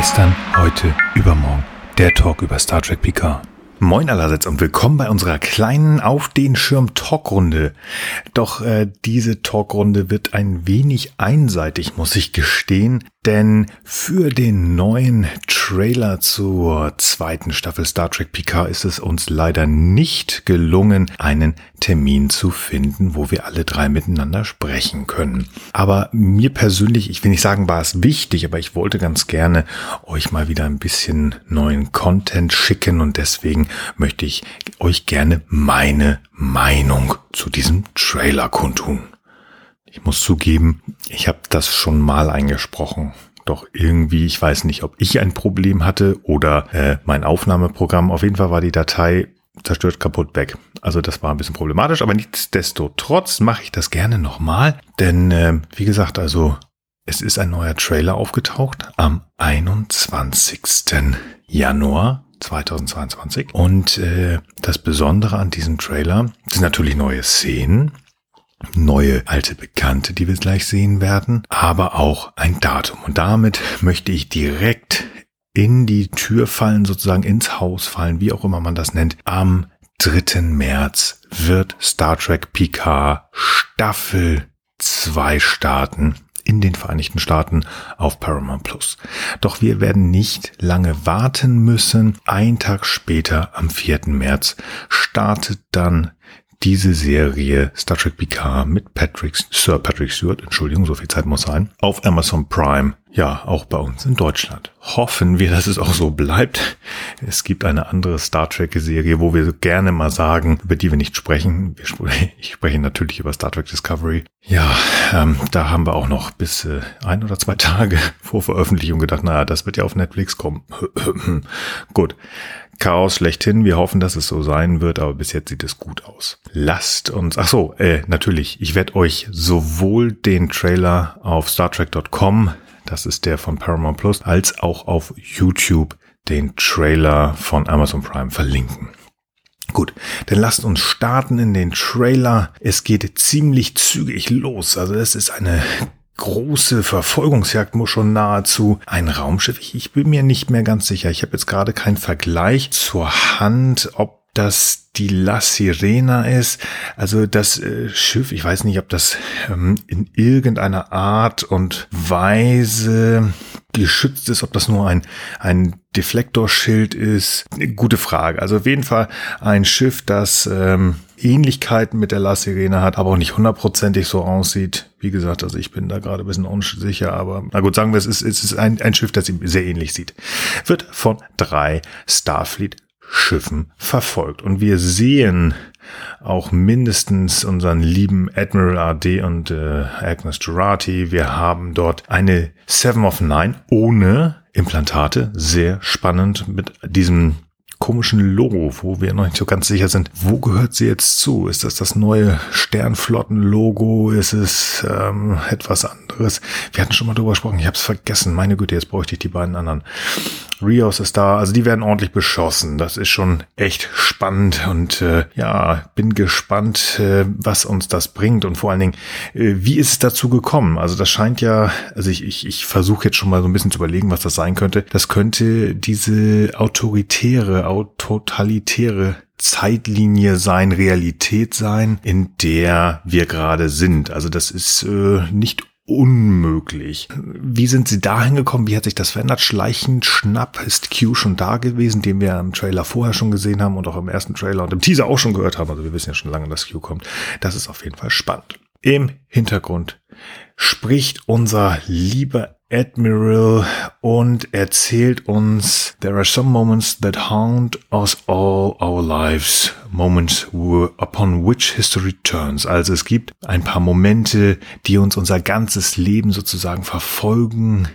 Gestern, heute, übermorgen. Der Talk über Star Trek Picard. Moin allerseits und willkommen bei unserer kleinen Auf den Schirm Talkrunde. Doch äh, diese Talkrunde wird ein wenig einseitig, muss ich gestehen, denn für den neuen Trailer zur zweiten Staffel Star Trek Picard ist es uns leider nicht gelungen, einen Termin zu finden, wo wir alle drei miteinander sprechen können. Aber mir persönlich, ich will nicht sagen, war es wichtig, aber ich wollte ganz gerne euch mal wieder ein bisschen neuen Content schicken und deswegen möchte ich euch gerne meine Meinung zu diesem Trailer kundtun. Ich muss zugeben, ich habe das schon mal eingesprochen. Doch irgendwie, ich weiß nicht, ob ich ein Problem hatte oder äh, mein Aufnahmeprogramm. Auf jeden Fall war die Datei zerstört, kaputt, weg. Also das war ein bisschen problematisch, aber nichtsdestotrotz mache ich das gerne nochmal. Denn, äh, wie gesagt, also es ist ein neuer Trailer aufgetaucht am 21. Januar 2022. Und äh, das Besondere an diesem Trailer sind natürlich neue Szenen, neue alte Bekannte, die wir gleich sehen werden, aber auch ein Datum. Und damit möchte ich direkt in die Tür fallen, sozusagen ins Haus fallen, wie auch immer man das nennt. Am 3. März wird Star Trek Picard Staffel 2 starten in den Vereinigten Staaten auf Paramount Plus. Doch wir werden nicht lange warten müssen. Ein Tag später, am 4. März, startet dann diese Serie Star Trek Picard mit Patrick, Sir Patrick Stewart, Entschuldigung, so viel Zeit muss sein, auf Amazon Prime. Ja, auch bei uns in Deutschland. Hoffen wir, dass es auch so bleibt. Es gibt eine andere Star Trek Serie, wo wir gerne mal sagen, über die wir nicht sprechen. Ich spreche natürlich über Star Trek Discovery. Ja, ähm, da haben wir auch noch bis äh, ein oder zwei Tage vor Veröffentlichung gedacht, naja, das wird ja auf Netflix kommen. Gut. Chaos schlechthin. Wir hoffen, dass es so sein wird, aber bis jetzt sieht es gut aus. Lasst uns, ach so, äh, natürlich, ich werde euch sowohl den Trailer auf StarTrek.com, das ist der von Paramount Plus, als auch auf YouTube den Trailer von Amazon Prime verlinken. Gut, dann lasst uns starten in den Trailer. Es geht ziemlich zügig los. Also es ist eine große Verfolgungsjagd muss schon nahezu ein Raumschiff. Ich, ich bin mir nicht mehr ganz sicher. Ich habe jetzt gerade keinen Vergleich zur Hand, ob das die La Sirena ist. Also das äh, Schiff, ich weiß nicht, ob das ähm, in irgendeiner Art und Weise geschützt ist, ob das nur ein, ein Deflektorschild ist. Gute Frage. Also auf jeden Fall ein Schiff, das ähm, Ähnlichkeiten mit der La Sirena hat, aber auch nicht hundertprozentig so aussieht. Wie gesagt, also ich bin da gerade ein bisschen unsicher, aber na gut, sagen wir, es ist, es ist ein, ein Schiff, das ihm sehr ähnlich sieht. Wird von drei Starfleet Schiffen verfolgt. Und wir sehen auch mindestens unseren lieben Admiral AD und äh, Agnes Jurati. Wir haben dort eine Seven of Nine ohne Implantate. Sehr spannend mit diesem komischen Logo, wo wir noch nicht so ganz sicher sind, wo gehört sie jetzt zu? Ist das das neue Sternflotten-Logo? Ist es ähm, etwas anderes? Wir hatten schon mal drüber gesprochen, ich habe es vergessen. Meine Güte, jetzt bräuchte ich die beiden anderen. Rios ist da, also die werden ordentlich beschossen. Das ist schon echt spannend und äh, ja, bin gespannt, äh, was uns das bringt und vor allen Dingen, äh, wie ist es dazu gekommen? Also das scheint ja, also ich, ich, ich versuche jetzt schon mal so ein bisschen zu überlegen, was das sein könnte. Das könnte diese autoritäre, totalitäre Zeitlinie sein, Realität sein, in der wir gerade sind. Also das ist äh, nicht unmöglich. Wie sind sie dahin gekommen? Wie hat sich das verändert? Schleichend, Schnapp ist Q schon da gewesen, den wir im Trailer vorher schon gesehen haben und auch im ersten Trailer und im Teaser auch schon gehört haben. Also wir wissen ja schon lange, dass Q kommt. Das ist auf jeden Fall spannend. Im Hintergrund spricht unser lieber Admiral und erzählt uns, there are some moments that haunt us all our lives, moments upon which history turns. Also es gibt ein paar Momente, die uns unser ganzes Leben sozusagen verfolgen,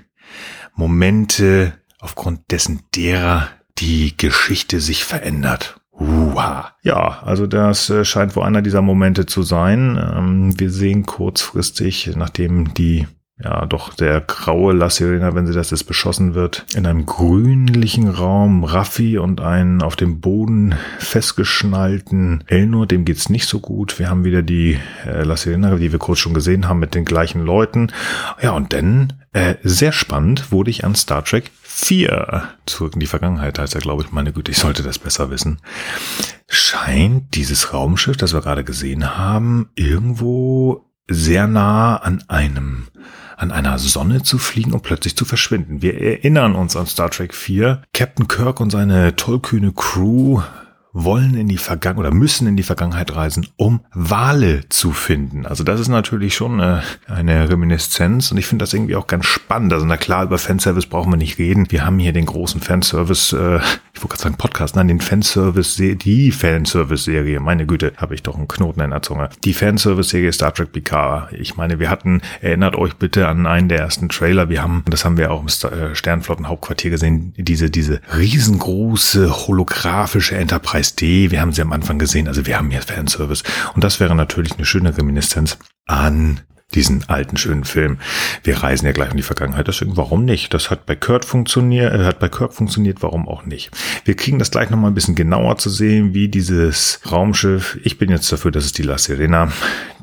Momente, aufgrund dessen derer die Geschichte sich verändert. Uha. Ja, also das äh, scheint wohl einer dieser Momente zu sein. Ähm, wir sehen kurzfristig, nachdem die ja, doch der graue La Sirena, wenn sie das ist, beschossen wird. In einem grünlichen Raum Raffi und einen auf dem Boden festgeschnallten Elnor, dem geht's nicht so gut. Wir haben wieder die äh, La Sirena, die wir kurz schon gesehen haben, mit den gleichen Leuten. Ja, und dann, äh, sehr spannend, wurde ich an Star Trek 4 zurück in die Vergangenheit, heißt er, glaube ich, meine Güte, ich sollte das besser wissen. Scheint dieses Raumschiff, das wir gerade gesehen haben, irgendwo sehr nah an einem an einer Sonne zu fliegen und plötzlich zu verschwinden. Wir erinnern uns an Star Trek 4. Captain Kirk und seine tollkühne Crew wollen in die Vergangenheit oder müssen in die Vergangenheit reisen, um Wale zu finden. Also das ist natürlich schon eine, äh, eine Reminiszenz und ich finde das irgendwie auch ganz spannend. Also na klar, über Fanservice brauchen wir nicht reden. Wir haben hier den großen Fanservice, äh, ich wollte gerade sagen Podcast, nein, den Fanservice, die Fanservice-Serie, meine Güte, habe ich doch einen Knoten in der Zunge. Die Fanservice-Serie Star Trek Picard. Ich meine, wir hatten, erinnert euch bitte an einen der ersten Trailer, wir haben, das haben wir auch im äh, Sternflotten-Hauptquartier gesehen, diese, diese riesengroße holographische Enterprise 3D, wir haben sie am Anfang gesehen, also wir haben hier Fanservice. Und das wäre natürlich eine schöne Reminiszenz an diesen alten schönen Film. Wir reisen ja gleich in die Vergangenheit, deswegen warum nicht? Das hat bei Kurt funktioniert, äh, hat bei Kirk funktioniert, warum auch nicht? Wir kriegen das gleich nochmal ein bisschen genauer zu sehen, wie dieses Raumschiff, ich bin jetzt dafür, dass es die La Serena,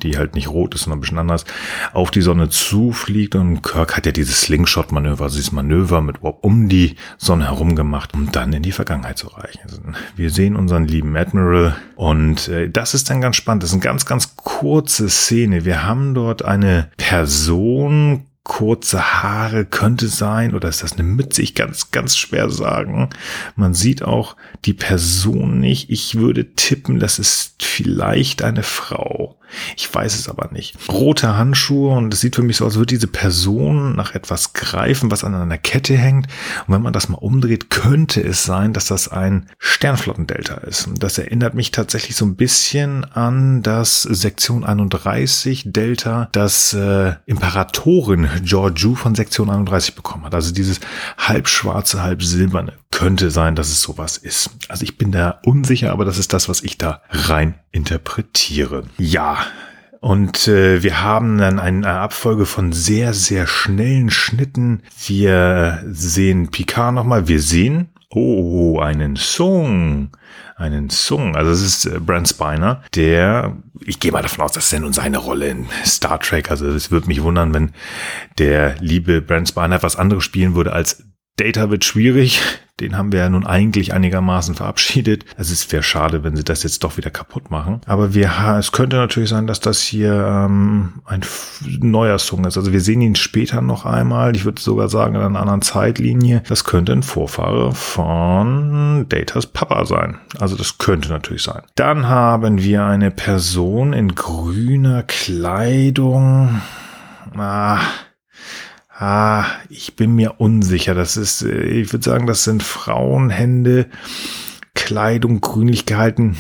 die halt nicht rot ist, sondern ein bisschen anders, auf die Sonne zufliegt und Kirk hat ja dieses Slingshot-Manöver, also dieses Manöver mit um die Sonne herum gemacht, um dann in die Vergangenheit zu reichen. Also wir sehen unseren lieben Admiral und äh, das ist dann ganz spannend. Das ist eine ganz, ganz kurze Szene. Wir haben dort eine Person, kurze Haare könnte sein oder ist das eine Mütze? Ich es ganz schwer sagen. Man sieht auch die Person nicht. Ich würde tippen, das ist vielleicht eine Frau. Ich weiß es aber nicht. Rote Handschuhe und es sieht für mich so aus, als würde diese Person nach etwas greifen, was an einer Kette hängt. Und wenn man das mal umdreht, könnte es sein, dass das ein Sternflottendelta ist. Und das erinnert mich tatsächlich so ein bisschen an das Sektion 31 Delta, das äh, Imperatorin Georgiou von Sektion 31 bekommen hat. Also dieses halb schwarze, halb silberne. Könnte sein, dass es sowas ist. Also ich bin da unsicher, aber das ist das, was ich da rein interpretiere. Ja, und äh, wir haben dann eine Abfolge von sehr, sehr schnellen Schnitten. Wir sehen Picard nochmal. Wir sehen, oh, einen Song. Einen Song. Also es ist äh, Brent Spiner, der, ich gehe mal davon aus, das ist ja nun seine Rolle in Star Trek. Also es würde mich wundern, wenn der liebe Brent Spiner etwas anderes spielen würde als Data wird schwierig. Den haben wir ja nun eigentlich einigermaßen verabschiedet. Es wäre schade, wenn sie das jetzt doch wieder kaputt machen. Aber wir, es könnte natürlich sein, dass das hier ähm, ein neuer Song ist. Also wir sehen ihn später noch einmal. Ich würde sogar sagen, in einer anderen Zeitlinie. Das könnte ein Vorfahre von Datas Papa sein. Also das könnte natürlich sein. Dann haben wir eine Person in grüner Kleidung. Ah, Ah, ich bin mir unsicher. Das ist, äh, ich würde sagen, das sind Frauenhände. Kleidung grünlich gehalten.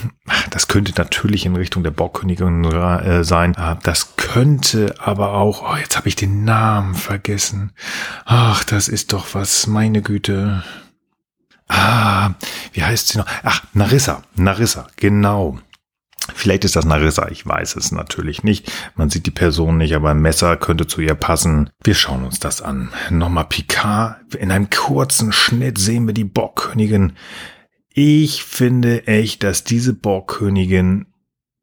Das könnte natürlich in Richtung der Bockkönigin äh, sein. Ah, das könnte aber auch, oh, jetzt habe ich den Namen vergessen. Ach, das ist doch was, meine Güte. Ah, wie heißt sie noch? Ach, Narissa, Narissa, genau. Vielleicht ist das Narissa, ich weiß es natürlich nicht. Man sieht die Person nicht, aber ein Messer könnte zu ihr passen. Wir schauen uns das an. Nochmal Picard. In einem kurzen Schnitt sehen wir die Borgkönigin. Ich finde echt, dass diese Borgkönigin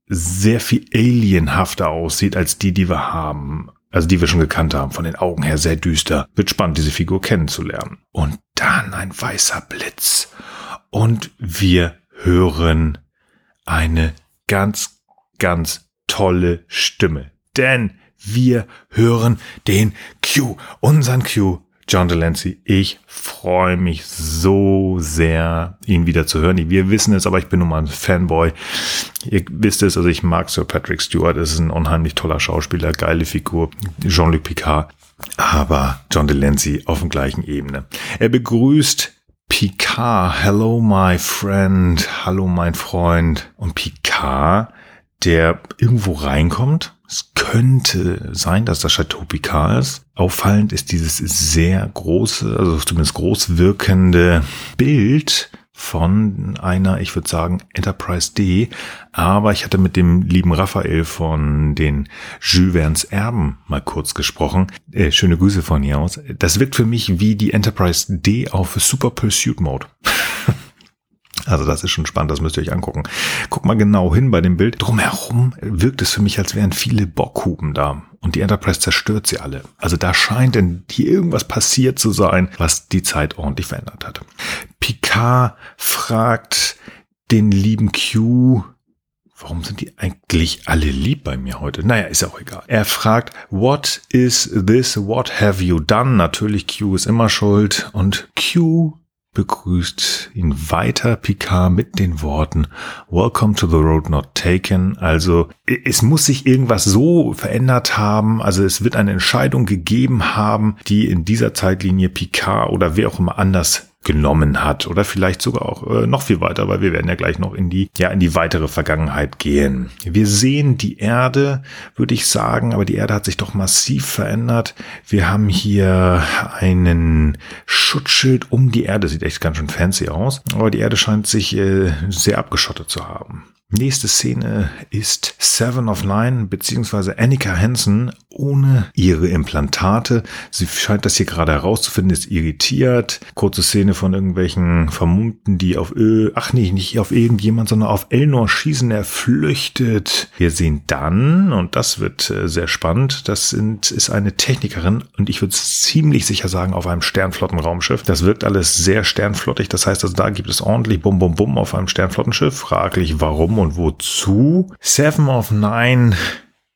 sehr viel alienhafter aussieht als die, die wir haben. Also die wir schon gekannt haben, von den Augen her sehr düster. Wird spannend, diese Figur kennenzulernen. Und dann ein weißer Blitz. Und wir hören eine ganz, ganz tolle Stimme. Denn wir hören den Q, unseren Q, John Delancey. Ich freue mich so sehr, ihn wieder zu hören. Wir wissen es, aber ich bin nun mal ein Fanboy. Ihr wisst es, also ich mag Sir Patrick Stewart. Es ist ein unheimlich toller Schauspieler, geile Figur. Jean-Luc Picard. Aber John Delancey auf dem gleichen Ebene. Er begrüßt Picard, hello my friend, hallo mein Freund. Und Picard, der irgendwo reinkommt. Es könnte sein, dass das Chateau Picard ist. Auffallend ist dieses sehr große, also zumindest groß wirkende Bild von einer, ich würde sagen, Enterprise D. Aber ich hatte mit dem lieben Raphael von den Jules Verne's Erben mal kurz gesprochen. Äh, schöne Grüße von hier aus. Das wirkt für mich wie die Enterprise D auf Super Pursuit Mode. Also das ist schon spannend, das müsst ihr euch angucken. Guck mal genau hin bei dem Bild. Drumherum wirkt es für mich, als wären viele Bockhuben da. Und die Enterprise zerstört sie alle. Also da scheint denn hier irgendwas passiert zu sein, was die Zeit ordentlich verändert hat. Picard fragt den lieben Q, Warum sind die eigentlich alle lieb bei mir heute? Naja, ist auch egal. Er fragt, what is this? What have you done? Natürlich, Q ist immer schuld. Und Q begrüßt ihn weiter Picard mit den Worten Welcome to the road not taken. Also es muss sich irgendwas so verändert haben. Also es wird eine Entscheidung gegeben haben, die in dieser Zeitlinie Picard oder wer auch immer anders genommen hat oder vielleicht sogar auch äh, noch viel weiter, weil wir werden ja gleich noch in die ja in die weitere Vergangenheit gehen. Wir sehen die Erde, würde ich sagen, aber die Erde hat sich doch massiv verändert. Wir haben hier einen Schutzschild um die Erde, sieht echt ganz schön fancy aus, aber die Erde scheint sich äh, sehr abgeschottet zu haben. Nächste Szene ist Seven of Nine beziehungsweise Annika Hansen ohne ihre Implantate. Sie scheint das hier gerade herauszufinden, ist irritiert. Kurze Szene von irgendwelchen Vermummten, die auf Ö, ach nee, nicht auf irgendjemand, sondern auf Elnor schießen. Er flüchtet. Wir sehen dann, und das wird äh, sehr spannend, das sind, ist eine Technikerin und ich würde ziemlich sicher sagen auf einem Sternflottenraumschiff. Das wirkt alles sehr sternflottig. Das heißt, also da gibt es ordentlich Bum Bum Bum auf einem Sternflottenschiff. Fraglich warum und wozu. Seven of Nine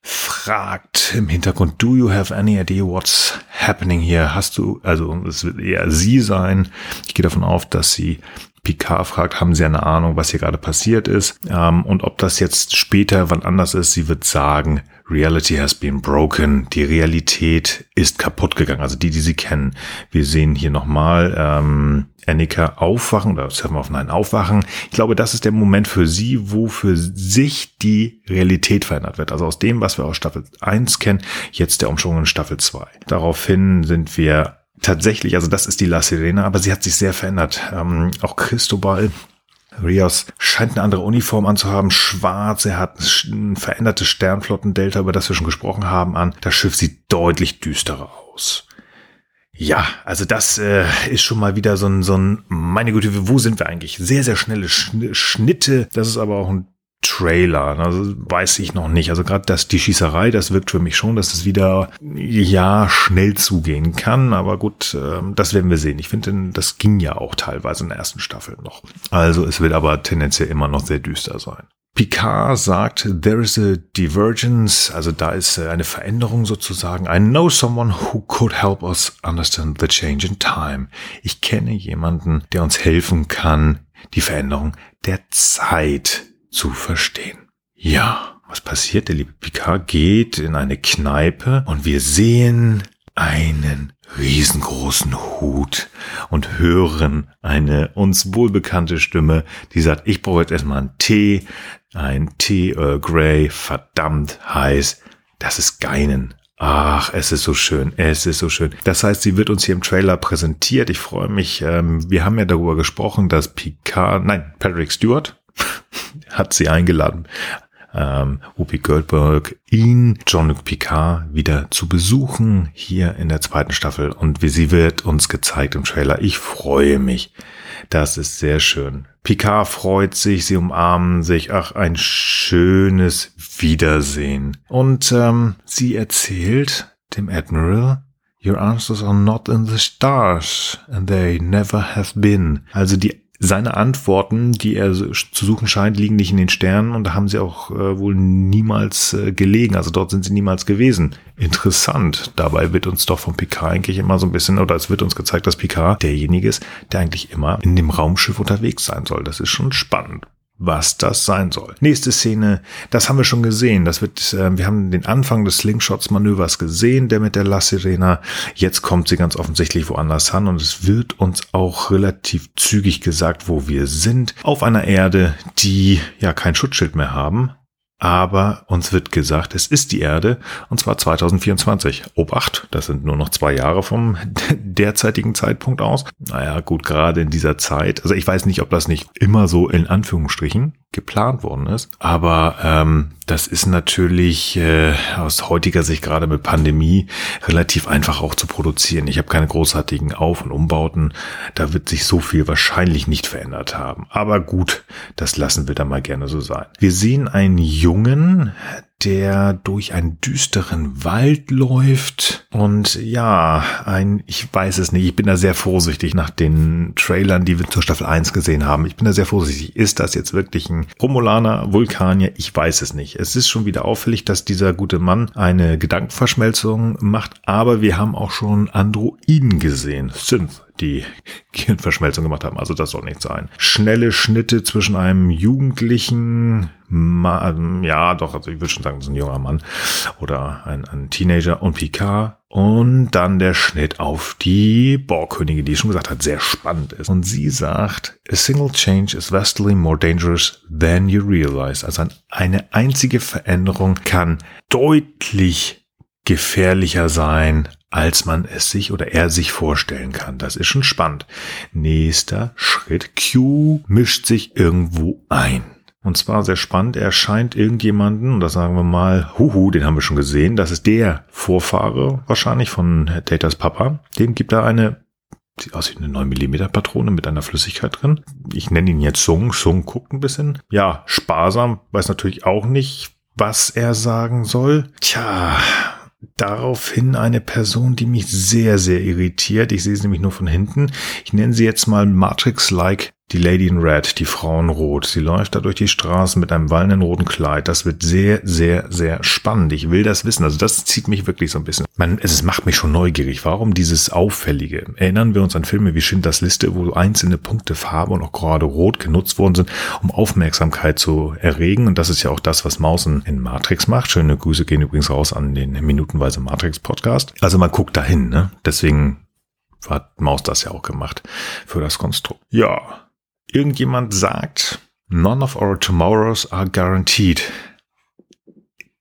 fragt im Hintergrund, do you have any idea what's happening here? Hast du, also es wird eher sie sein. Ich gehe davon auf, dass sie Picard fragt, haben Sie eine Ahnung, was hier gerade passiert ist? Ähm, und ob das jetzt später wann anders ist, sie wird sagen, Reality has been broken. Die Realität ist kaputt gegangen. Also die, die Sie kennen. Wir sehen hier nochmal ähm, Annika aufwachen oder Seven of Nine aufwachen. Ich glaube, das ist der Moment für sie, wo für sich die Realität verändert wird. Also aus dem, was wir aus Staffel 1 kennen, jetzt der Umschwung in Staffel 2. Daraufhin sind wir tatsächlich, also das ist die La Sirena, aber sie hat sich sehr verändert. Ähm, auch Cristobal Rios scheint eine andere Uniform anzuhaben, schwarz, er hat ein verändertes Sternflotten-Delta, über das wir schon gesprochen haben, an. Das Schiff sieht deutlich düsterer aus. Ja, also das äh, ist schon mal wieder so ein, so ein, meine Güte, wo sind wir eigentlich? Sehr, sehr schnelle Schnitte. Das ist aber auch ein Trailer. Also weiß ich noch nicht. Also gerade das, die Schießerei, das wirkt für mich schon, dass es wieder ja schnell zugehen kann. Aber gut, äh, das werden wir sehen. Ich finde, das ging ja auch teilweise in der ersten Staffel noch. Also es wird aber tendenziell immer noch sehr düster sein. Picard sagt, there is a divergence, also da ist äh, eine Veränderung sozusagen. I know someone who could help us understand the change in time. Ich kenne jemanden, der uns helfen kann, die Veränderung der Zeit zu verstehen. Ja, was passiert? Der liebe Picard geht in eine Kneipe und wir sehen einen riesengroßen Hut und hören eine uns wohlbekannte Stimme, die sagt, ich brauche jetzt erstmal einen Tee, ein Tee Earl Grey, verdammt heiß. Das ist Geinen. Ach, es ist so schön, es ist so schön. Das heißt, sie wird uns hier im Trailer präsentiert. Ich freue mich. Ähm, wir haben ja darüber gesprochen, dass Picard, nein, Patrick Stewart hat sie eingeladen, ähm, Whoopi Goldberg, ihn, Jean-Luc Picard, wieder zu besuchen hier in der zweiten Staffel. Und wie sie wird uns gezeigt im Trailer. Ich freue mich. Das ist sehr schön. Picard freut sich, sie umarmen sich. Ach, ein schönes Wiedersehen. Und ähm, sie erzählt dem Admiral, Your answers are not in the stars and they never have been. Also die seine Antworten, die er zu suchen scheint, liegen nicht in den Sternen und da haben sie auch äh, wohl niemals äh, gelegen. Also dort sind sie niemals gewesen. Interessant. Dabei wird uns doch von Picard eigentlich immer so ein bisschen, oder es wird uns gezeigt, dass Picard derjenige ist, der eigentlich immer in dem Raumschiff unterwegs sein soll. Das ist schon spannend was das sein soll. Nächste Szene, das haben wir schon gesehen. Das wird, äh, wir haben den Anfang des Slingshots-Manövers gesehen, der mit der La Sirena. Jetzt kommt sie ganz offensichtlich woanders an und es wird uns auch relativ zügig gesagt, wo wir sind. Auf einer Erde, die ja kein Schutzschild mehr haben, aber uns wird gesagt, es ist die Erde und zwar 2024. Obacht, das sind nur noch zwei Jahre vom derzeitigen Zeitpunkt aus. Naja, gut, gerade in dieser Zeit. Also ich weiß nicht, ob das nicht immer so in Anführungsstrichen geplant worden ist. Aber ähm, das ist natürlich äh, aus heutiger Sicht gerade mit Pandemie relativ einfach auch zu produzieren. Ich habe keine großartigen Auf- und Umbauten. Da wird sich so viel wahrscheinlich nicht verändert haben. Aber gut, das lassen wir dann mal gerne so sein. Wir sehen einen Jungen, der durch einen düsteren Wald läuft und ja, ein, ich weiß es nicht, ich bin da sehr vorsichtig nach den Trailern, die wir zur Staffel 1 gesehen haben. Ich bin da sehr vorsichtig. Ist das jetzt wirklich ein Romulaner, Vulkanier? Ich weiß es nicht. Es ist schon wieder auffällig, dass dieser gute Mann eine Gedankenverschmelzung macht, aber wir haben auch schon Androiden gesehen. Synth die Gehirnverschmelzung gemacht haben. Also das soll nicht sein. Schnelle Schnitte zwischen einem jugendlichen, Mann, ja doch, also ich würde schon sagen, das ist ein junger Mann oder ein, ein Teenager und Picard. Und dann der Schnitt auf die Borgkönigin, die schon gesagt hat, sehr spannend ist. Und sie sagt, a single change is vastly more dangerous than you realize. Also eine einzige Veränderung kann deutlich gefährlicher sein, als man es sich oder er sich vorstellen kann. Das ist schon spannend. Nächster Schritt. Q mischt sich irgendwo ein. Und zwar sehr spannend, er scheint irgendjemanden, und das sagen wir mal, huhu, den haben wir schon gesehen, das ist der Vorfahre wahrscheinlich von Datas Papa. Dem gibt er eine sieht aus wie eine 9 mm Patrone mit einer Flüssigkeit drin. Ich nenne ihn jetzt Sung. Sung guckt ein bisschen. Ja, sparsam, weiß natürlich auch nicht, was er sagen soll. Tja, daraufhin eine Person, die mich sehr, sehr irritiert. Ich sehe sie nämlich nur von hinten. Ich nenne sie jetzt mal Matrix-like die Lady in Red, die Frau in Rot. Sie läuft da durch die Straßen mit einem wallenden roten Kleid. Das wird sehr, sehr, sehr spannend. Ich will das wissen. Also das zieht mich wirklich so ein bisschen. Man, es macht mich schon neugierig. Warum dieses Auffällige? Erinnern wir uns an Filme wie Schindlers Liste, wo einzelne Punkte Farbe und auch gerade Rot genutzt worden sind, um Aufmerksamkeit zu erregen. Und das ist ja auch das, was Mausen in Matrix macht. Schöne Grüße gehen übrigens raus an den minutenweise Matrix Podcast. Also man guckt dahin, ne? Deswegen hat Maus das ja auch gemacht für das Konstrukt. Ja, irgendjemand sagt, none of our tomorrows are guaranteed.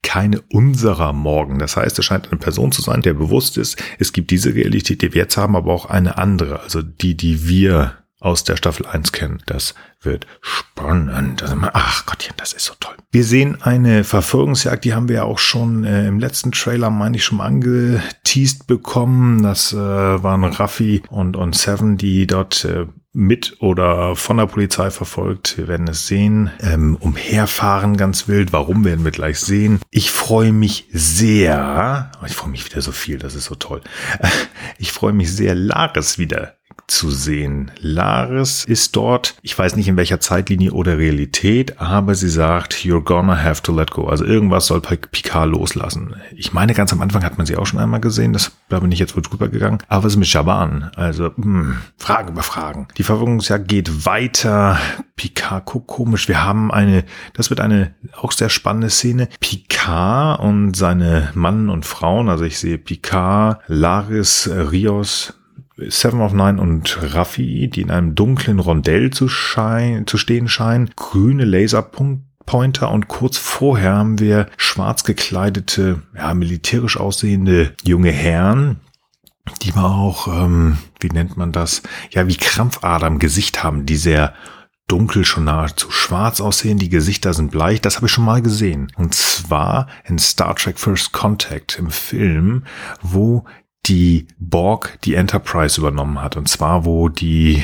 Keine unserer Morgen. Das heißt, es scheint eine Person zu sein, der bewusst ist, es gibt diese Realität, die wir jetzt haben, aber auch eine andere. Also die, die wir aus der Staffel 1 kennen. Das wird spannend. Also, ach Gottchen, das ist so toll. Wir sehen eine Verfolgungsjagd, die haben wir ja auch schon äh, im letzten Trailer, meine ich, schon mal angeteased bekommen. Das äh, waren Raffi und, und Seven, die dort äh, mit oder von der Polizei verfolgt. Wir werden es sehen. Ähm, umherfahren ganz wild. Warum werden wir gleich sehen? Ich freue mich sehr. Ich freue mich wieder so viel. Das ist so toll. Ich freue mich sehr, Laris wieder zu sehen. Laris ist dort, ich weiß nicht in welcher Zeitlinie oder Realität, aber sie sagt, you're gonna have to let go. Also irgendwas soll Picard loslassen. Ich meine, ganz am Anfang hat man sie auch schon einmal gesehen, das da bin ich jetzt wohl drüber gegangen. Aber was ist mit Shaban? Also, hm, Fragen über Fragen. Die Verwirrungsjagd geht weiter. Picard guckt komisch. Wir haben eine, das wird eine auch sehr spannende Szene. Picard und seine Mann und Frauen, also ich sehe Picard, Laris, Rios, Seven of Nine und Raffi, die in einem dunklen Rondell zu, schein, zu stehen scheinen, grüne Laserpointer und kurz vorher haben wir schwarz gekleidete, ja, militärisch aussehende junge Herren, die aber auch, ähm, wie nennt man das, ja, wie Krampfader im Gesicht haben, die sehr dunkel schon nahezu schwarz aussehen, die Gesichter sind bleich, das habe ich schon mal gesehen. Und zwar in Star Trek First Contact im Film, wo die Borg die Enterprise übernommen hat. Und zwar, wo die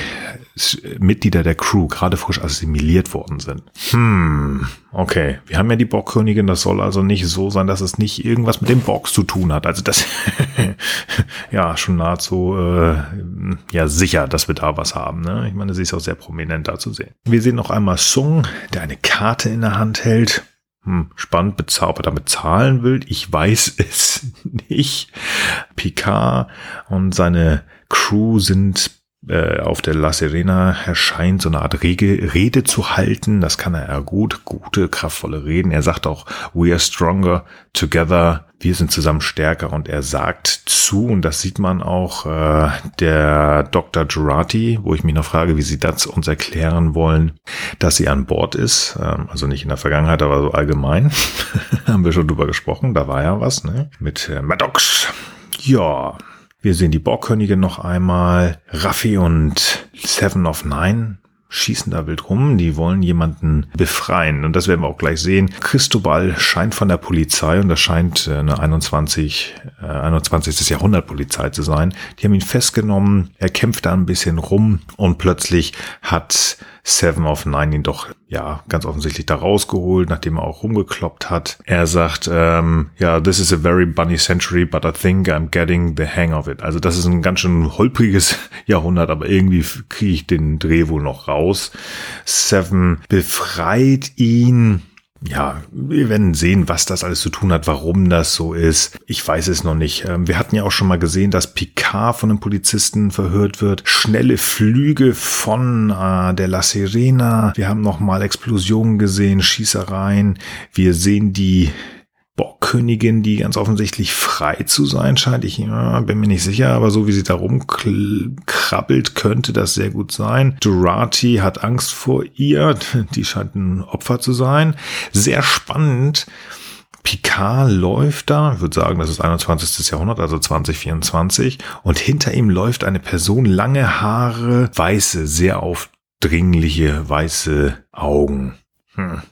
Mitglieder der Crew gerade frisch assimiliert worden sind. Hm, okay. Wir haben ja die Borgkönigin, das soll also nicht so sein, dass es nicht irgendwas mit den Borgs zu tun hat. Also das, ja, schon nahezu, äh, ja, sicher, dass wir da was haben. Ne? Ich meine, sie ist auch sehr prominent da zu sehen. Wir sehen noch einmal Sung, der eine Karte in der Hand hält hm, spannend bezaubert damit zahlen will. Ich weiß es nicht. Picard und seine Crew sind äh, auf der La Serena erscheint so eine Art Rege, Rede zu halten. Das kann er ja gut, gute, kraftvolle Reden. Er sagt auch, we are stronger together. wir sind zusammen stärker und er sagt zu, und das sieht man auch, äh, der Dr. Girardi, wo ich mich noch frage, wie sie das uns erklären wollen, dass sie an Bord ist, ähm, also nicht in der Vergangenheit, aber so allgemein, haben wir schon drüber gesprochen, da war ja was, ne, mit äh, Maddox. Ja, wir sehen die Borgkönigin noch einmal, Raffi und Seven of Nine schießen da wild rum, die wollen jemanden befreien. Und das werden wir auch gleich sehen. Cristobal scheint von der Polizei, und das scheint äh, eine 21, äh, 21. Jahrhundert Polizei zu sein. Die haben ihn festgenommen, er kämpft da ein bisschen rum und plötzlich hat Seven of Nine ihn doch ja ganz offensichtlich da rausgeholt, nachdem er auch rumgekloppt hat. Er sagt, ähm, ja, this is a very bunny century, but I think I'm getting the hang of it. Also das ist ein ganz schön holpriges Jahrhundert, aber irgendwie kriege ich den Dreh wohl noch raus. Seven befreit ihn ja, wir werden sehen, was das alles zu tun hat, warum das so ist. Ich weiß es noch nicht. Ähm, wir hatten ja auch schon mal gesehen, dass Picard von einem Polizisten verhört wird. Schnelle Flüge von äh, der La Serena. Wir haben noch mal Explosionen gesehen, Schießereien. Wir sehen die Borgkönigin, die ganz offensichtlich frei zu sein scheint. Ich ja, bin mir nicht sicher, aber so wie sie da rumkrabbelt, könnte das sehr gut sein. Durati hat Angst vor ihr. Die scheint ein Opfer zu sein. Sehr spannend. Picard läuft da, ich würde sagen, das ist 21. Jahrhundert, also 2024, und hinter ihm läuft eine Person, lange Haare, weiße, sehr aufdringliche, weiße Augen. Hm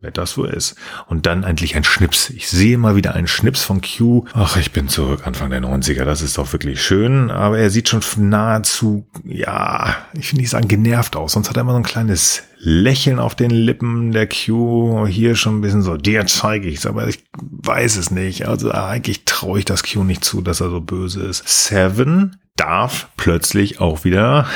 wer das wohl ist. Und dann endlich ein Schnips. Ich sehe mal wieder einen Schnips von Q. Ach, ich bin zurück, Anfang der 90er. Das ist doch wirklich schön. Aber er sieht schon nahezu, ja, ich will nicht sagen genervt aus. Sonst hat er immer so ein kleines Lächeln auf den Lippen. Der Q hier schon ein bisschen so, dir zeige ich's. Aber ich weiß es nicht. Also eigentlich traue ich das Q nicht zu, dass er so böse ist. Seven darf plötzlich auch wieder,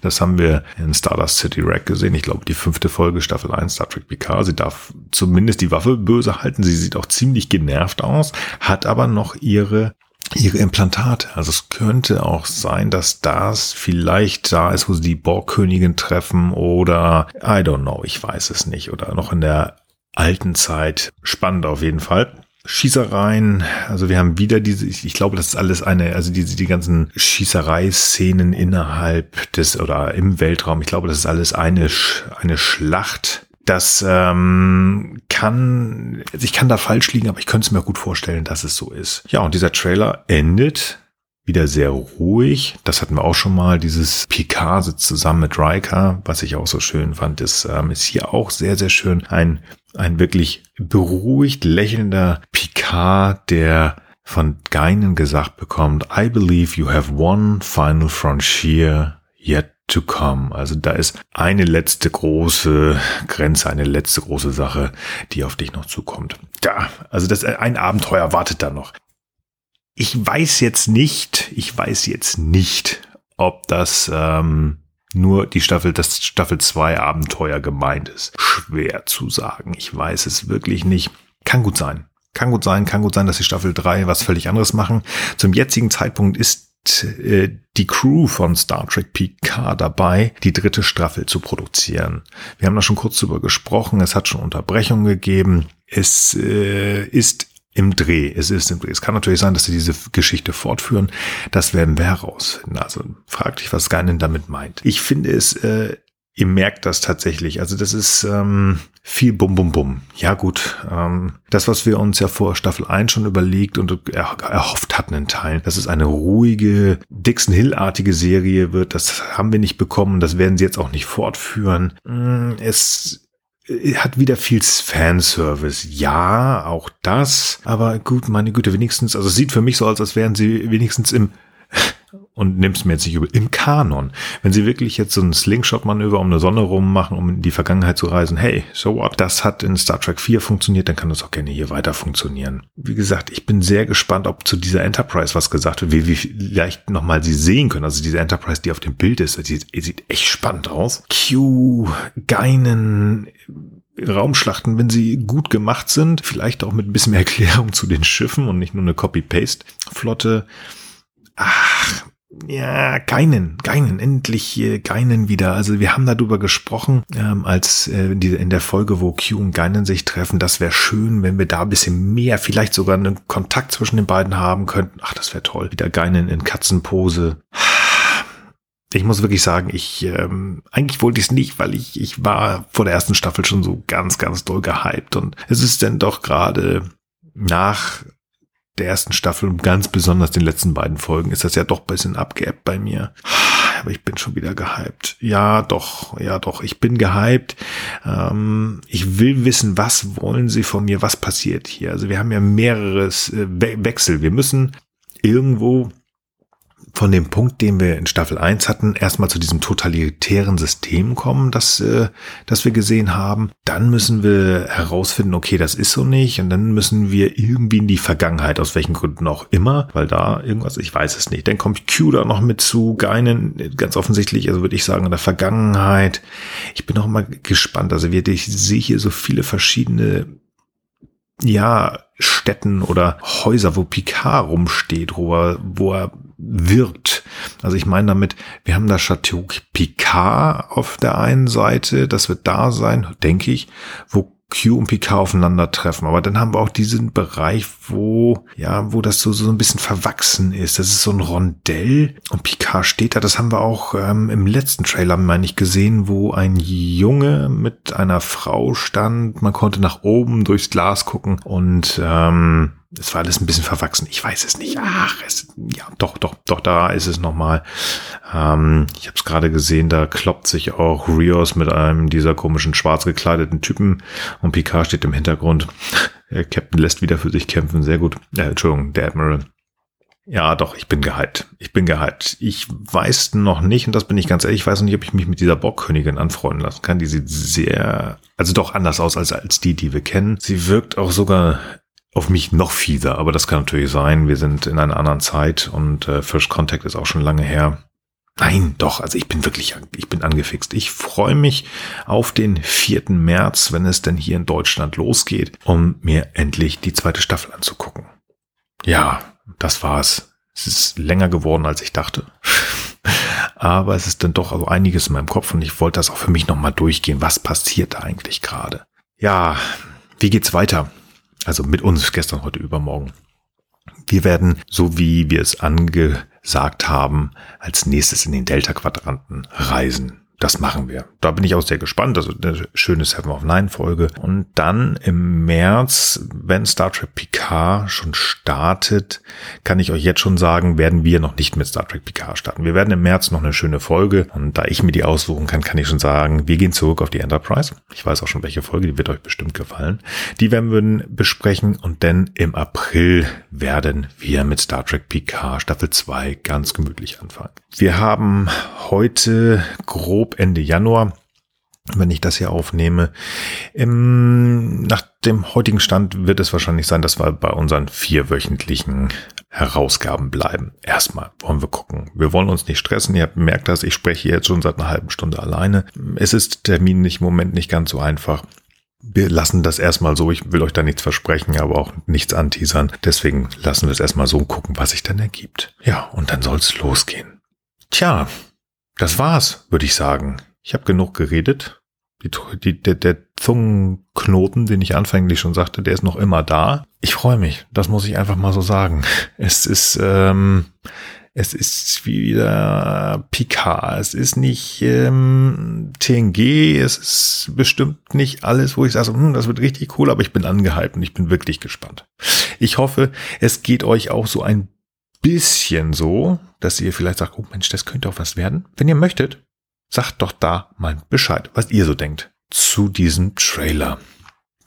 das haben wir in Stardust City Rack gesehen, ich glaube die fünfte Folge Staffel 1 Star Trek Picard, sie darf zumindest die Waffe böse halten, sie sieht auch ziemlich genervt aus, hat aber noch ihre ihre Implantate. Also es könnte auch sein, dass das vielleicht da ist, wo sie die Borgkönigin treffen oder I don't know, ich weiß es nicht. Oder noch in der alten Zeit. Spannend auf jeden Fall. Schießereien, also wir haben wieder diese, ich glaube, das ist alles eine, also diese, die ganzen Schießereiszenen innerhalb des oder im Weltraum, ich glaube, das ist alles eine, eine Schlacht. Das ähm, kann, also ich kann da falsch liegen, aber ich könnte es mir gut vorstellen, dass es so ist. Ja, und dieser Trailer endet wieder sehr ruhig. Das hatten wir auch schon mal. Dieses Picard sitzt zusammen mit Riker, was ich auch so schön fand, ist, ähm, ist hier auch sehr, sehr schön. Ein, ein wirklich beruhigt lächelnder Picard, der von Geinen gesagt bekommt, I believe you have one final frontier yet to come. Also da ist eine letzte große Grenze, eine letzte große Sache, die auf dich noch zukommt. Da, also das ein Abenteuer wartet da noch. Ich weiß jetzt nicht, ich weiß jetzt nicht, ob das ähm, nur die Staffel, das Staffel 2 Abenteuer gemeint ist. Schwer zu sagen. Ich weiß es wirklich nicht. Kann gut sein. Kann gut sein, kann gut sein, dass die Staffel 3 was völlig anderes machen. Zum jetzigen Zeitpunkt ist äh, die Crew von Star Trek Picard dabei, die dritte Staffel zu produzieren. Wir haben da schon kurz drüber gesprochen. Es hat schon Unterbrechungen gegeben. Es äh, ist im Dreh. Es ist im Dreh. Es kann natürlich sein, dass sie diese Geschichte fortführen. Das werden wir herausfinden. Also frag dich, was Geinen damit meint. Ich finde es, äh, ihr merkt das tatsächlich. Also das ist ähm, viel Bum Bum Bum. Ja gut, ähm, das, was wir uns ja vor Staffel 1 schon überlegt und er, erhofft hatten in Teilen, dass es eine ruhige, Dixon Hill-artige Serie wird, das haben wir nicht bekommen. Das werden sie jetzt auch nicht fortführen. Mm, es hat wieder viel Fanservice. Ja, auch das. Aber gut, meine Güte, wenigstens, also es sieht für mich so aus, als wären sie wenigstens im und nimm's mir jetzt nicht über, im Kanon. Wenn sie wirklich jetzt so ein Slingshot-Manöver um eine Sonne rum machen, um in die Vergangenheit zu reisen, hey, so what? Das hat in Star Trek 4 funktioniert, dann kann das auch gerne hier weiter funktionieren. Wie gesagt, ich bin sehr gespannt, ob zu dieser Enterprise was gesagt wird, wie wir vielleicht nochmal sie sehen können. Also diese Enterprise, die auf dem Bild ist, die, die sieht echt spannend aus. Q, Geinen, Raumschlachten, wenn sie gut gemacht sind, vielleicht auch mit ein bisschen mehr Erklärung zu den Schiffen und nicht nur eine Copy-Paste-Flotte. Ach, ja, keinen, keinen, endlich äh, keinen wieder. Also wir haben darüber gesprochen, ähm, als äh, in der Folge, wo Q und Geinen sich treffen. Das wäre schön, wenn wir da ein bisschen mehr, vielleicht sogar einen Kontakt zwischen den beiden haben könnten. Ach, das wäre toll. Wieder Geinen in Katzenpose. Ich muss wirklich sagen, ich ähm, eigentlich wollte ich es nicht, weil ich ich war vor der ersten Staffel schon so ganz ganz doll gehypt und es ist denn doch gerade nach der ersten Staffel und ganz besonders den letzten beiden Folgen ist das ja doch ein bisschen abgeappt bei mir. Aber ich bin schon wieder gehypt. Ja, doch, ja, doch, ich bin gehypt. Ähm, ich will wissen, was wollen sie von mir, was passiert hier. Also wir haben ja mehreres äh, Wechsel. Wir müssen irgendwo von dem Punkt, den wir in Staffel 1 hatten, erstmal zu diesem totalitären System kommen, das, äh, das wir gesehen haben. Dann müssen wir herausfinden, okay, das ist so nicht. Und dann müssen wir irgendwie in die Vergangenheit, aus welchen Gründen auch immer, weil da irgendwas, ich weiß es nicht. Dann kommt Q da noch mit zu, Geinen, ganz offensichtlich, also würde ich sagen, in der Vergangenheit. Ich bin auch mal gespannt. Also ich sehe hier so viele verschiedene ja, Städten oder Häuser, wo Picard rumsteht, wo er, wo er wirkt. Also ich meine damit, wir haben da Chateau Picard auf der einen Seite, das wird da sein, denke ich, wo Q und Picard aufeinandertreffen. Aber dann haben wir auch diesen Bereich, wo, ja, wo das so, so ein bisschen verwachsen ist. Das ist so ein Rondell und Picard steht da. Das haben wir auch ähm, im letzten Trailer, meine ich, gesehen, wo ein Junge mit einer Frau stand. Man konnte nach oben durchs Glas gucken und ähm, es war alles ein bisschen verwachsen. Ich weiß es nicht. Ach, es, ja, doch, doch, doch, da ist es nochmal. Ähm, ich habe es gerade gesehen, da kloppt sich auch Rios mit einem dieser komischen schwarz gekleideten Typen und Picard steht im Hintergrund. Der Captain lässt wieder für sich kämpfen. Sehr gut. Äh, Entschuldigung, der Admiral. Ja, doch, ich bin gehypt. Ich bin gehypt. Ich weiß noch nicht, und das bin ich ganz ehrlich, ich weiß noch nicht, ob ich mich mit dieser Bockkönigin anfreunden lassen kann. Die sieht sehr, also doch anders aus als, als die, die wir kennen. Sie wirkt auch sogar auf mich noch fieser, aber das kann natürlich sein. Wir sind in einer anderen Zeit und äh, First Contact ist auch schon lange her. Nein, doch, also ich bin wirklich, ich bin angefixt. Ich freue mich auf den 4. März, wenn es denn hier in Deutschland losgeht, um mir endlich die zweite Staffel anzugucken. Ja, das war's. Es ist länger geworden, als ich dachte. Aber es ist dann doch also einiges in meinem Kopf und ich wollte das auch für mich nochmal durchgehen. Was passiert da eigentlich gerade? Ja, wie geht's weiter? Also mit uns gestern, heute, übermorgen. Wir werden, so wie wir es angesagt haben, als nächstes in den Delta-Quadranten reisen das machen wir. Da bin ich auch sehr gespannt. Also eine schöne Seven of Nine Folge. Und dann im März, wenn Star Trek Picard schon startet, kann ich euch jetzt schon sagen, werden wir noch nicht mit Star Trek Picard starten. Wir werden im März noch eine schöne Folge. Und da ich mir die aussuchen kann, kann ich schon sagen, wir gehen zurück auf die Enterprise. Ich weiß auch schon, welche Folge, die wird euch bestimmt gefallen. Die werden wir besprechen. Und dann im April werden wir mit Star Trek Picard Staffel 2 ganz gemütlich anfangen. Wir haben heute grob Ende Januar, wenn ich das hier aufnehme. Im, nach dem heutigen Stand wird es wahrscheinlich sein, dass wir bei unseren vierwöchentlichen Herausgaben bleiben. Erstmal wollen wir gucken. Wir wollen uns nicht stressen. Ihr habt bemerkt, dass ich spreche jetzt schon seit einer halben Stunde alleine. Es ist terminlich im Moment nicht ganz so einfach wir lassen das erstmal so. Ich will euch da nichts versprechen, aber auch nichts anteasern. Deswegen lassen wir es erstmal so gucken, was sich dann ergibt. Ja, und dann soll es losgehen. Tja, das war's, würde ich sagen. Ich habe genug geredet. Die, die, der, der Zungenknoten, den ich anfänglich schon sagte, der ist noch immer da. Ich freue mich, das muss ich einfach mal so sagen. Es ist, ähm, es ist wieder Picard. Es ist nicht ähm, TNG. Es ist bestimmt nicht alles, wo ich sage, hm, das wird richtig cool, aber ich bin angehalten ich bin wirklich gespannt. Ich hoffe, es geht euch auch so ein bisschen so, dass ihr vielleicht sagt, oh Mensch, das könnte auch was werden. Wenn ihr möchtet, sagt doch da mal Bescheid, was ihr so denkt zu diesem Trailer.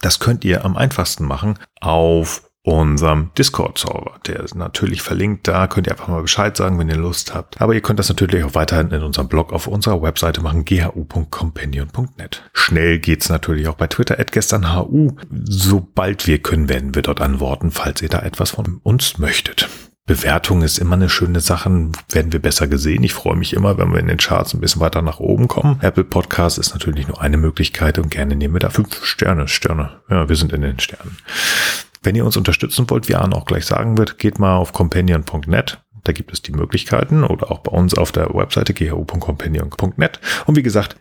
Das könnt ihr am einfachsten machen auf unserem Discord-Server. Der ist natürlich verlinkt da, könnt ihr einfach mal Bescheid sagen, wenn ihr Lust habt. Aber ihr könnt das natürlich auch weiterhin in unserem Blog auf unserer Webseite machen, ghu.companion.net. Schnell geht's natürlich auch bei Twitter, gesternhu. Sobald wir können, werden wir dort antworten, falls ihr da etwas von uns möchtet. Bewertung ist immer eine schöne Sache, werden wir besser gesehen. Ich freue mich immer, wenn wir in den Charts ein bisschen weiter nach oben kommen. Apple Podcast ist natürlich nur eine Möglichkeit und gerne nehmen wir da fünf Sterne, Sterne. Ja, wir sind in den Sternen. Wenn ihr uns unterstützen wollt, wie Arne auch gleich sagen wird, geht mal auf companion.net. Da gibt es die Möglichkeiten oder auch bei uns auf der Webseite ghu.companion.net. Und wie gesagt,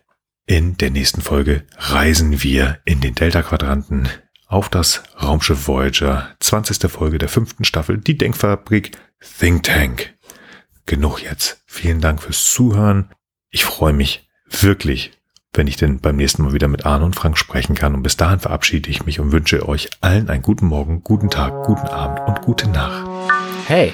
in der nächsten Folge reisen wir in den Delta-Quadranten auf das Raumschiff Voyager, 20. Folge der fünften Staffel, die Denkfabrik Think Tank. Genug jetzt. Vielen Dank fürs Zuhören. Ich freue mich wirklich, wenn ich denn beim nächsten Mal wieder mit Arne und Frank sprechen kann. Und bis dahin verabschiede ich mich und wünsche euch allen einen guten Morgen, guten Tag, guten Abend und gute Nacht. Hey,